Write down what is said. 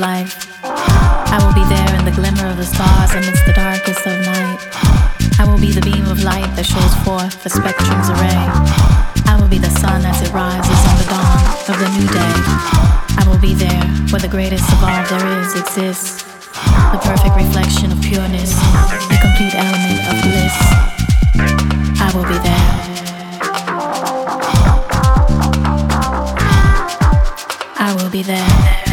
life. I will be there in the glimmer of the stars amidst the darkest of night. I will be the beam of light that shows forth the spectrum's array. I will be the sun as it rises on the dawn of the new day. I will be there where the greatest of all there is exists. The perfect reflection of pureness, the complete element of bliss. I will be there. I will be there.